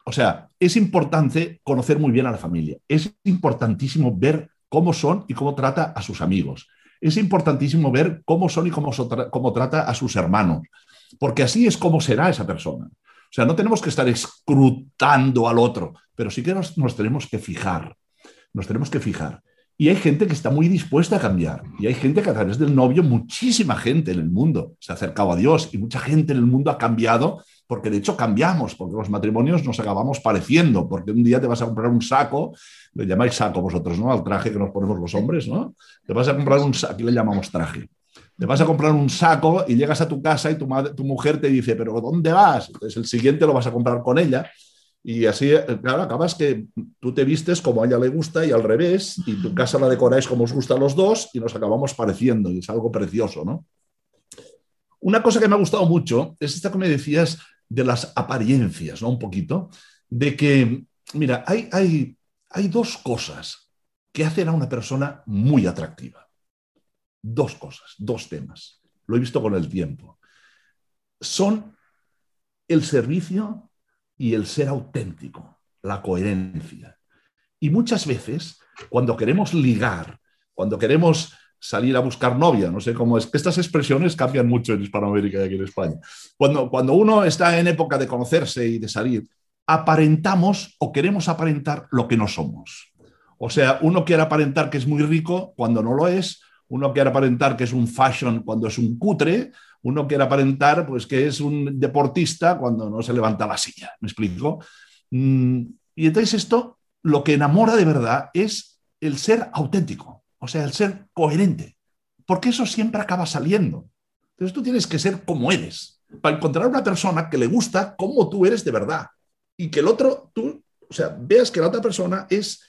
o sea, es importante conocer muy bien a la familia. Es importantísimo ver cómo son y cómo trata a sus amigos. Es importantísimo ver cómo son y cómo, cómo trata a sus hermanos, porque así es como será esa persona. O sea, no tenemos que estar escrutando al otro, pero sí que nos, nos tenemos que fijar. Nos tenemos que fijar. Y hay gente que está muy dispuesta a cambiar. Y hay gente que a través del novio, muchísima gente en el mundo se ha acercado a Dios y mucha gente en el mundo ha cambiado porque de hecho cambiamos, porque los matrimonios nos acabamos pareciendo, porque un día te vas a comprar un saco, le llamáis saco vosotros, ¿no? Al traje que nos ponemos los hombres, ¿no? Te vas a comprar un saco, aquí le llamamos traje. Te vas a comprar un saco y llegas a tu casa y tu, madre, tu mujer te dice, pero ¿dónde vas? Entonces el siguiente lo vas a comprar con ella y así, eh, claro, acabas que tú te vistes como a ella le gusta y al revés, y tu casa la decoráis como os gusta a los dos y nos acabamos pareciendo, y es algo precioso, ¿no? Una cosa que me ha gustado mucho es esta que me decías de las apariencias, ¿no? Un poquito, de que, mira, hay, hay, hay dos cosas que hacen a una persona muy atractiva. Dos cosas, dos temas. Lo he visto con el tiempo. Son el servicio y el ser auténtico, la coherencia. Y muchas veces, cuando queremos ligar, cuando queremos salir a buscar novia, no sé cómo es, que estas expresiones cambian mucho en Hispanoamérica y aquí en España. Cuando, cuando uno está en época de conocerse y de salir, aparentamos o queremos aparentar lo que no somos. O sea, uno quiere aparentar que es muy rico cuando no lo es, uno quiere aparentar que es un fashion cuando es un cutre, uno quiere aparentar pues, que es un deportista cuando no se levanta la silla. ¿Me explico? Mm, y entonces esto, lo que enamora de verdad es el ser auténtico, o sea, el ser coherente, porque eso siempre acaba saliendo. Entonces tú tienes que ser como eres, para encontrar una persona que le gusta como tú eres de verdad y que el otro, tú, o sea, veas que la otra persona es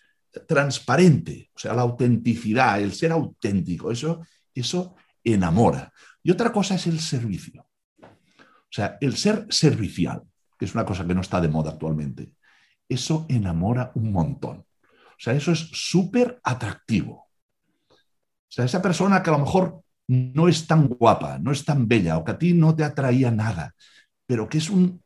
transparente, o sea, la autenticidad, el ser auténtico, eso, eso enamora. Y otra cosa es el servicio. O sea, el ser servicial, que es una cosa que no está de moda actualmente, eso enamora un montón. O sea, eso es súper atractivo. O sea, esa persona que a lo mejor no es tan guapa, no es tan bella, o que a ti no te atraía nada, pero que es un,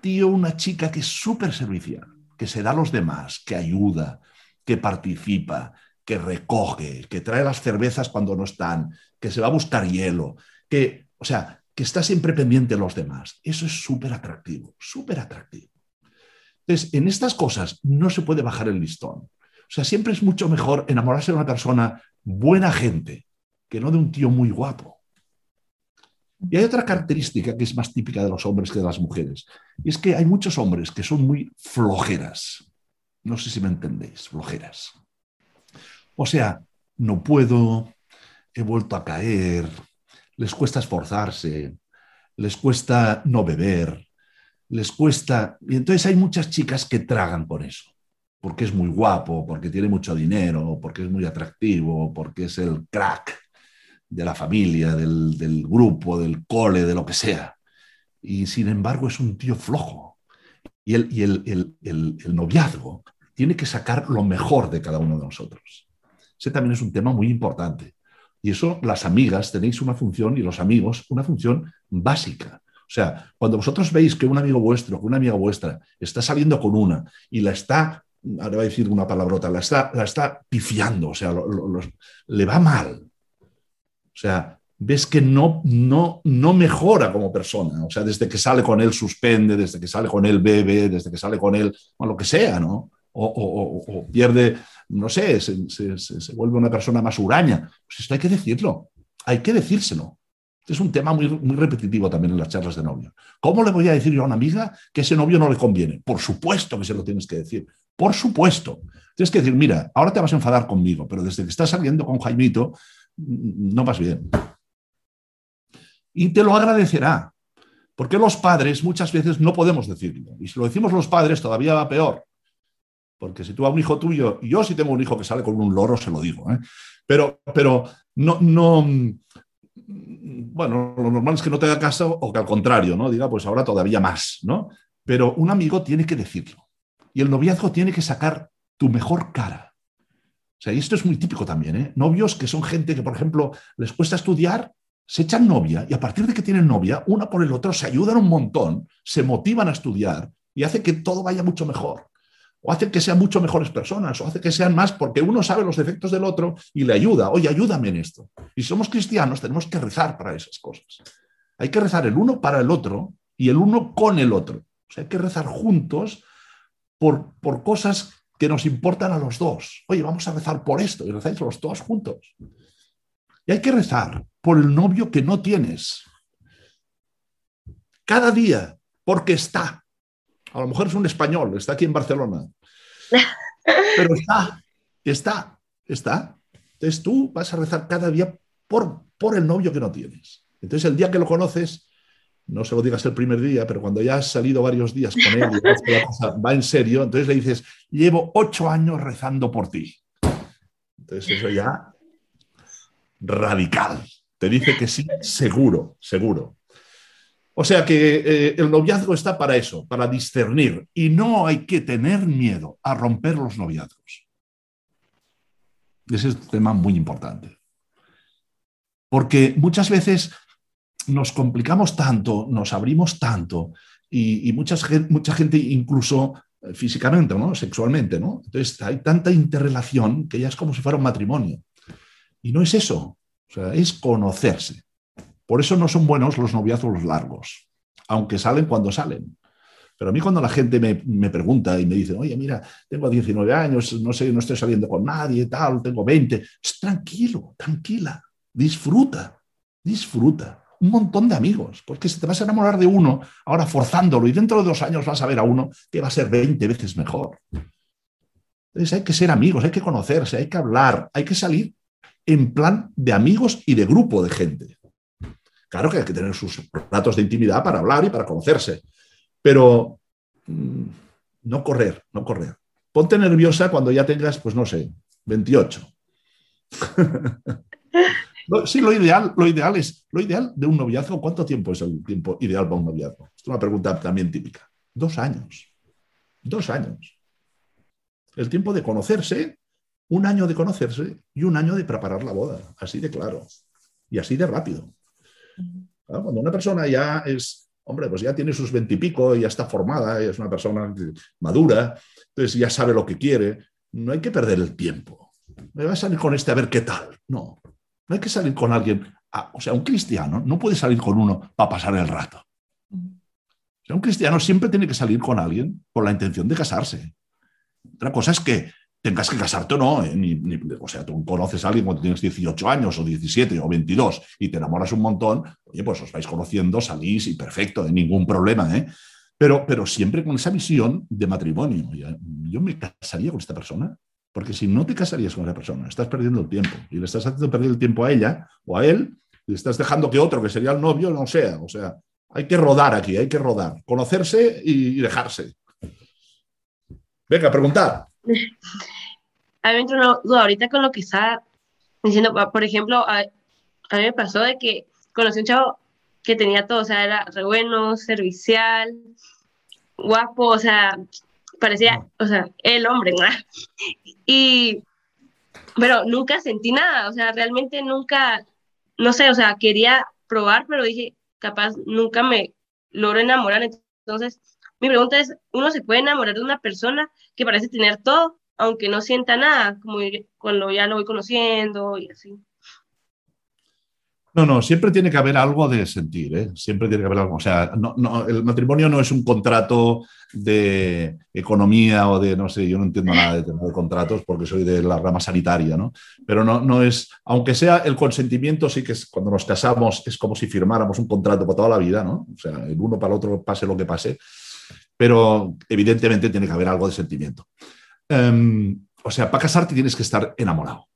tío, una chica que es súper servicial, que se da a los demás, que ayuda, que participa, que recoge, que trae las cervezas cuando no están, que se va a buscar hielo, que, o sea, que está siempre pendiente de los demás. Eso es súper atractivo, súper atractivo. Entonces, en estas cosas no se puede bajar el listón. O sea, siempre es mucho mejor enamorarse de una persona buena gente que no de un tío muy guapo. Y hay otra característica que es más típica de los hombres que de las mujeres. Y es que hay muchos hombres que son muy flojeras. No sé si me entendéis, flojeras. O sea, no puedo, he vuelto a caer, les cuesta esforzarse, les cuesta no beber, les cuesta... Y entonces hay muchas chicas que tragan con eso, porque es muy guapo, porque tiene mucho dinero, porque es muy atractivo, porque es el crack de la familia, del, grupo, del cole, de lo que sea. Y sin embargo es un tío flojo. Y, el, y el, el, el, noviazgo tiene que sacar lo mejor de cada uno de nosotros. Ese también es un tema muy importante. Y eso las amigas tenéis una función y los amigos una función básica. O sea, cuando vosotros veis que un amigo vuestro, que una amiga vuestra está saliendo con una y la está, ahora voy a decir una palabrota, la está, la está pifiando, o sea, le va mal. O sea, ves que no, no, no mejora como persona. O sea, desde que sale con él suspende, desde que sale con él bebe, desde que sale con él, o lo que sea, ¿no? O, pierde, no sé, se, se, vuelve una persona más huraña. Pues esto hay que decirlo, hay que decírselo. Es un tema muy, muy repetitivo también en las charlas de novio. ¿Cómo le voy a decir yo a una amiga que ese novio no le conviene? Por supuesto que se lo tienes que decir. Por supuesto. Tienes que decir, mira, ahora te vas a enfadar conmigo, pero desde que estás saliendo con Jaimito, no vas bien. Y te lo agradecerá. Porque los padres muchas veces no podemos decirlo. Y si lo decimos los padres, todavía va peor. Porque si tú a un hijo tuyo, yo si tengo un hijo que sale con un loro, se lo digo. ¿eh? Pero, pero no, no, bueno, lo normal es que no te haga caso o que al contrario, ¿no? Diga, pues ahora todavía más, ¿no? Pero un amigo tiene que decirlo. Y el noviazgo tiene que sacar tu mejor cara. O sea, y esto es muy típico también, ¿eh? Novios que son gente que, por ejemplo, les cuesta estudiar, se echan novia y a partir de que tienen novia, una por el otro se ayudan un montón, se motivan a estudiar y hace que todo vaya mucho mejor. O hace que sean mucho mejores personas, o hace que sean más porque uno sabe los defectos del otro y le ayuda. Oye, ayúdame en esto. Y si somos cristianos, tenemos que rezar para esas cosas. Hay que rezar el uno para el otro y el uno con el otro. O sea, hay que rezar juntos por, por cosas que nos importan a los dos. Oye, vamos a rezar por esto y rezáis los dos juntos. Y hay que rezar por el novio que no tienes. Cada día, porque está. A lo mejor es un español, está aquí en Barcelona. Pero está, está, está. Entonces tú vas a rezar cada día por, por el novio que no tienes. Entonces el día que lo conoces, no se lo digas el primer día, pero cuando ya has salido varios días con él y la cosa va en serio, entonces le dices, llevo ocho años rezando por ti. Entonces eso ya radical. Te dice que sí, seguro, seguro. O sea que eh, el noviazgo está para eso, para discernir. Y no hay que tener miedo a romper los noviazgos. Ese es un tema muy importante. Porque muchas veces nos complicamos tanto, nos abrimos tanto y, mucha gente incluso eh, físicamente, ¿no? sexualmente, ¿no? Entonces hay tanta interrelación que ya es como si fuera un matrimonio. Y no es eso, o sea, es conocerse. Por eso no son buenos los noviazgos largos, aunque salen cuando salen. Pero a mí cuando la gente me, me, pregunta y me dice, oye, mira, tengo 19 años, no sé, no estoy saliendo con nadie, tal, tengo 20, tranquilo, tranquila, disfruta, disfruta un montón de amigos, porque si te vas a enamorar de uno, ahora forzándolo, y dentro de dos años vas a ver a uno que va a ser 20 veces mejor. Entonces hay que ser amigos, hay que conocerse, hay que hablar, hay que salir en plan de amigos y de grupo de gente. Claro que hay que tener sus ratos de intimidad para hablar y para conocerse, pero mm, no correr, no correr. Ponte nerviosa cuando ya tengas, pues no sé, 28. sí, lo ideal, lo ideal es, lo ideal de un noviazgo, ¿cuánto tiempo es el tiempo ideal para un noviazgo? Es una pregunta también típica. Dos años. Dos años. El tiempo de conocerse, un año de conocerse y un año de preparar la boda. Así de claro. Y así de rápido. Cuando una persona ya es, hombre, pues ya tiene sus veintipico, ya está formada, es una persona madura, entonces ya sabe lo que quiere, no hay que perder el tiempo. Me va a salir con este a ver qué tal. No, no hay que salir con alguien, o sea, un cristiano no puede salir con uno para pasar el rato. O sea, un cristiano siempre tiene que salir con alguien con la intención de casarse. Otra cosa es que tengas que casarte o no. ¿eh? o sea, tú conoces a alguien cuando tienes 18 años o 17 o 22 y te enamoras un montón, oye, pues os vais conociendo, salís y perfecto, ¿eh? ningún problema. ¿eh? Pero, pero siempre con esa visión de matrimonio. Yo me casaría con esta persona porque si no te casarías con esa persona, estás perdiendo el tiempo y le estás haciendo perder el tiempo a ella o a él, y estás dejando que otro, que sería el novio, no sea. O sea, hay que rodar aquí, hay que rodar, conocerse y, dejarse. Venga, preguntar. A mí me entró duda ahorita con lo que está diciendo. Por ejemplo, a, a, mí me pasó de que conocí un chavo que tenía todo, o sea, era re bueno, servicial, guapo, o sea, parecía, o sea, el hombre, ¿no? Y, pero nunca sentí nada, o sea, realmente nunca, no sé, o sea, quería probar, pero dije, capaz nunca me logro enamorar. Entonces, mi pregunta es, ¿uno se puede enamorar de una persona que parece tener todo, aunque no sienta nada, como cuando ya lo voy conociendo y así? No, no, siempre tiene que haber algo de sentir, ¿eh? siempre tiene que haber algo. O sea, no, el matrimonio no es un contrato de economía o de, no sé, yo no entiendo nada de tener contratos porque soy de la rama sanitaria, ¿no? Pero no, no es, aunque sea el consentimiento, sí que es, cuando nos casamos es como si firmáramos un contrato para toda la vida, ¿no? O sea, el uno para el otro pase lo que pase, pero evidentemente tiene que haber algo de sentimiento. Em, o sea, para casarte tienes que estar enamorado.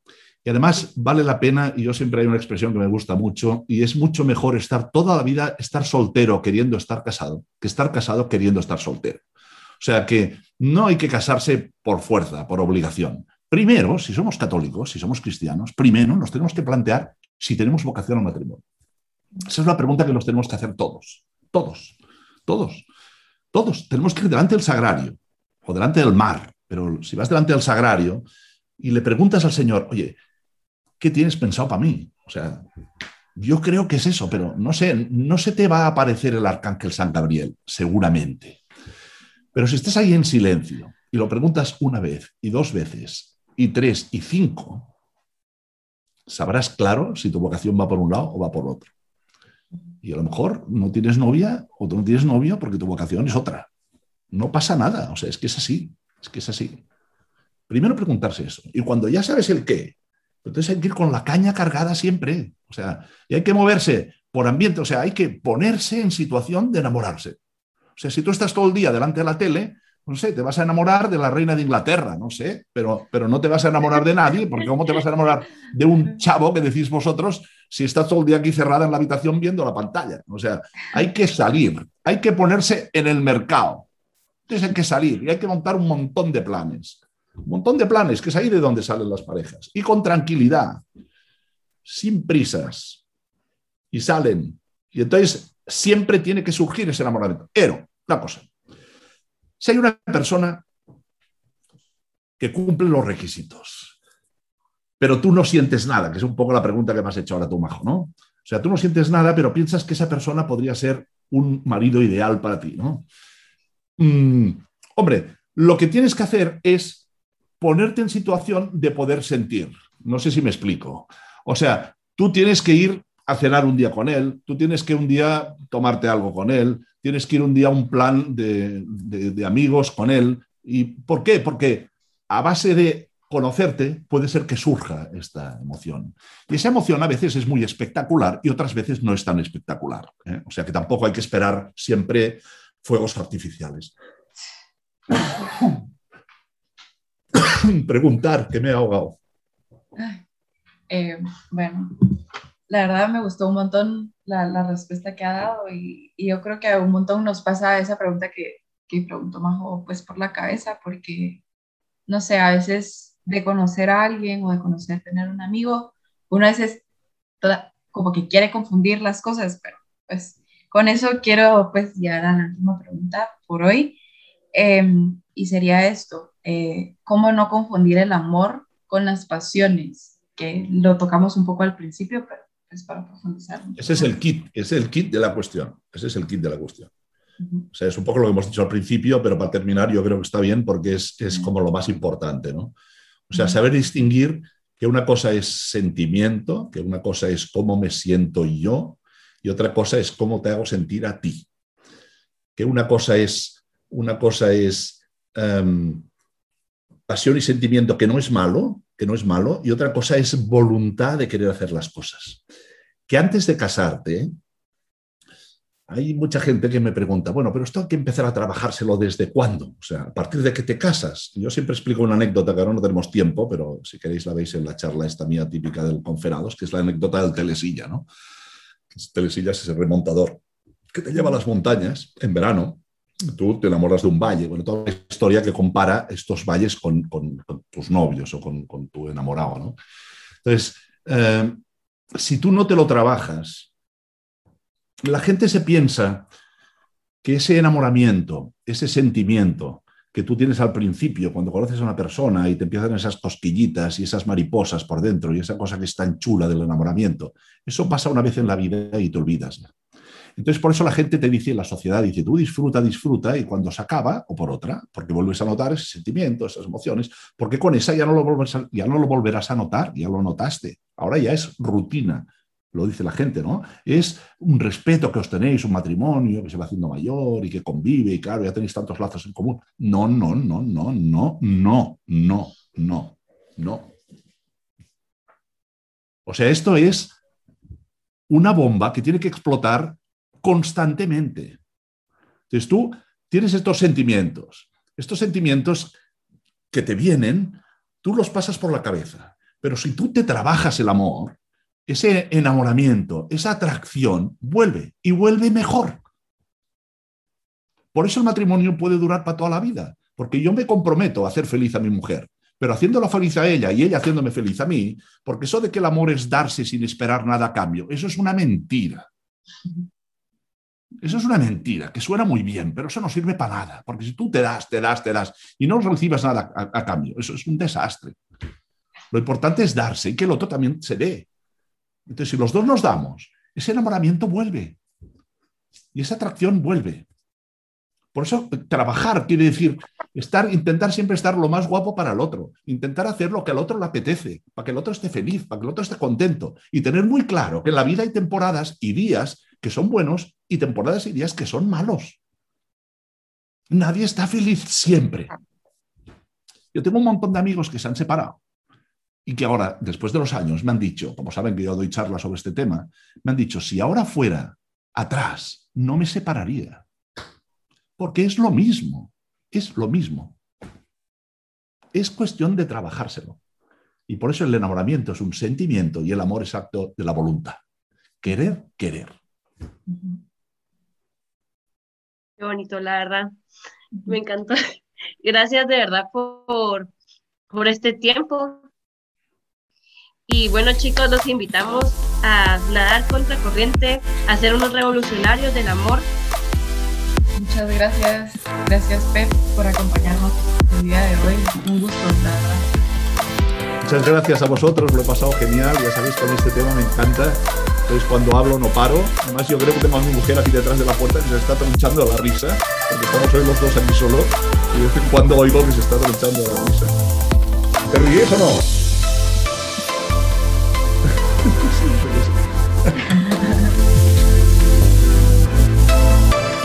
Y además vale la pena, y yo siempre hay una expresión que me gusta mucho, y es mucho mejor estar toda la vida, estar soltero queriendo estar casado, que estar casado queriendo estar soltero. O sea que no hay que casarse por fuerza, por obligación. Primero, si somos católicos, si somos cristianos, primero nos tenemos que plantear si tenemos vocación al matrimonio. Esa es la pregunta que nos tenemos que hacer todos, todos, todos, todos. Tenemos que ir delante del sagrario o delante del mar, pero si vas delante del sagrario y le preguntas al Señor, oye, ¿qué tienes pensado para mí? O sea, yo creo que es eso, pero no sé, no se te va a aparecer el arcángel San Gabriel, seguramente. Pero si estás ahí en silencio y lo preguntas una vez y dos veces y tres y cinco, sabrás claro si tu vocación va por un lado o va por otro. Y a lo mejor no tienes novia o tú no tienes novio porque tu vocación es otra. No pasa nada, o sea, es que es así, es que es así. Primero preguntarse eso. Y cuando ya sabes el qué entonces hay que ir con la caña cargada siempre. O sea, y hay que moverse por ambiente, o sea, hay que ponerse en situación de enamorarse. O sea, si tú estás todo el día delante de la tele, no sé, te vas a enamorar de la reina de Inglaterra, no sé, pero, pero no te vas a enamorar de nadie, porque ¿cómo te vas a enamorar de un chavo que decís vosotros si estás todo el día aquí cerrada en la habitación viendo la pantalla? O sea, hay que salir, hay que ponerse en el mercado. Entonces hay que salir y hay que montar un montón de planes. Un montón de planes, que es ahí de donde salen las parejas. Y con tranquilidad, sin prisas. Y salen. Y entonces siempre tiene que surgir ese enamoramiento. Pero, la cosa. Si hay una persona que cumple los requisitos, pero tú no sientes nada, que es un poco la pregunta que me has hecho ahora tú, Majo, ¿no? O sea, tú no sientes nada, pero piensas que esa persona podría ser un marido ideal para ti, ¿no? Mm, hombre, lo que tienes que hacer es ponerte en situación de poder sentir. No sé si me explico. O sea, tú tienes que ir a cenar un día con él, tú tienes que un día tomarte algo con él, tienes que ir un día a un plan de, amigos con él. ¿Y por qué? Porque a base de conocerte, puede ser que surja esta emoción. Y esa emoción a veces es muy espectacular y otras veces no es tan espectacular. ¿eh? O sea que tampoco hay que esperar siempre fuegos artificiales. Preguntar, que me he ahogado. Eh, bueno, la verdad me gustó un montón la, respuesta que ha dado y, yo creo que un montón nos pasa esa pregunta que, que preguntó Majo pues por la cabeza porque, no sé, a veces de conocer a alguien o de conocer, tener un amigo, uno a veces toda, como que quiere confundir las cosas, pero pues con eso quiero pues llegar a la última pregunta por hoy em, y sería esto, eh, ¿cómo no confundir el amor con las pasiones? Que lo tocamos un poco al principio, pero es para profundizar. Ese es el kit, ese es el kit de la cuestión, ese es el kit de la cuestión. O sea, es un poco lo que hemos dicho al principio, pero para terminar yo creo que está bien porque es, es como lo más importante, ¿no? O sea, saber distinguir que una cosa es sentimiento, que una cosa es cómo me siento yo y otra cosa es cómo te hago sentir a ti. Que una cosa es, una cosa es em, pasión y sentimiento que no es malo, que no es malo, y otra cosa es voluntad de querer hacer las cosas. Que antes de casarte, hay mucha gente que me pregunta, bueno, pero esto hay que empezar a trabajárselo desde cuándo, o sea, a partir de que te casas. Yo siempre explico una anécdota que ahora no tenemos tiempo, pero si queréis la veis en la charla esta mía típica del Conferados, que es la anécdota del telesilla, ¿no? Telesilla es ese remontador que te lleva a las montañas en verano, tú te enamoras de un valle, bueno, toda la historia que compara estos valles con, tus novios o con, tu enamorado, ¿no? Entonces, eh, si tú no te lo trabajas, la gente se piensa que ese enamoramiento, ese sentimiento que tú tienes al principio cuando conoces a una persona y te empiezan esas cosquillitas y esas mariposas por dentro y esa cosa que es tan chula del enamoramiento, eso pasa una vez en la vida y te olvidas. Entonces, por eso la gente te dice, la sociedad dice, tú disfruta, disfruta, y cuando se acaba, o por otra, porque vuelves a notar ese sentimiento, esas emociones, porque con esa ya no lo, ya no lo volverás a notar, ya lo notaste. Ahora ya es rutina, lo dice la gente, ¿no? Es un respeto que os tenéis, un matrimonio que se va haciendo mayor y que convive y claro, ya tenéis tantos lazos en común. No, no, no, no, no, no, no, no, no. O sea, esto es una bomba que tiene que explotar constantemente. Entonces tú tienes estos sentimientos, estos sentimientos que te vienen, tú los pasas por la cabeza. Pero si tú te trabajas el amor, ese enamoramiento, esa atracción, vuelve y vuelve mejor. Por eso el matrimonio puede durar para toda la vida, porque yo me comprometo a hacer feliz a mi mujer, pero haciéndola feliz a ella y ella haciéndome feliz a mí, porque eso de que el amor es darse sin esperar nada a cambio, eso es una mentira. Eso es una mentira, que suena muy bien, pero eso no sirve para nada, porque si tú te das, te das, te das y no recibes nada a, cambio, eso es un desastre. Lo importante es darse y que el otro también se dé. Entonces, si los dos nos damos, ese enamoramiento vuelve. Y esa atracción vuelve. Por eso, trabajar quiere decir estar, intentar siempre estar lo más guapo para el otro, intentar hacer lo que al otro le apetece, para que el otro esté feliz, para que el otro esté contento y tener muy claro que en la vida hay temporadas y días que son buenos y temporadas y días que son malos. Nadie está feliz siempre. Yo tengo un montón de amigos que se han separado y que ahora, después de los años, me han dicho, como saben que yo doy charlas sobre este tema, me han dicho, si ahora fuera atrás, no me separaría. Porque es lo mismo, es lo mismo. Es cuestión de trabajárselo. Y por eso el enamoramiento es un sentimiento y el amor es acto de la voluntad. Querer, querer. Qué bonito, la verdad. Me encantó. Gracias de verdad por, por este tiempo, y bueno, chicos, los invitamos a nadar contra corriente, a ser unos revolucionarios del amor. Muchas gracias. Gracias, Pep, por acompañarnos el día de hoy. Un gusto, la verdad. Muchas gracias a vosotros, lo he pasado genial. Ya sabéis que a mí este tema me encanta. Entonces cuando hablo no paro. Además yo creo que tengo a mi mujer aquí detrás de la puerta que se está tronchando de la risa, porque estamos hoy los dos aquí solos y de vez en cuando oigo que se está tronchando de la risa. ¿Te ríes o no?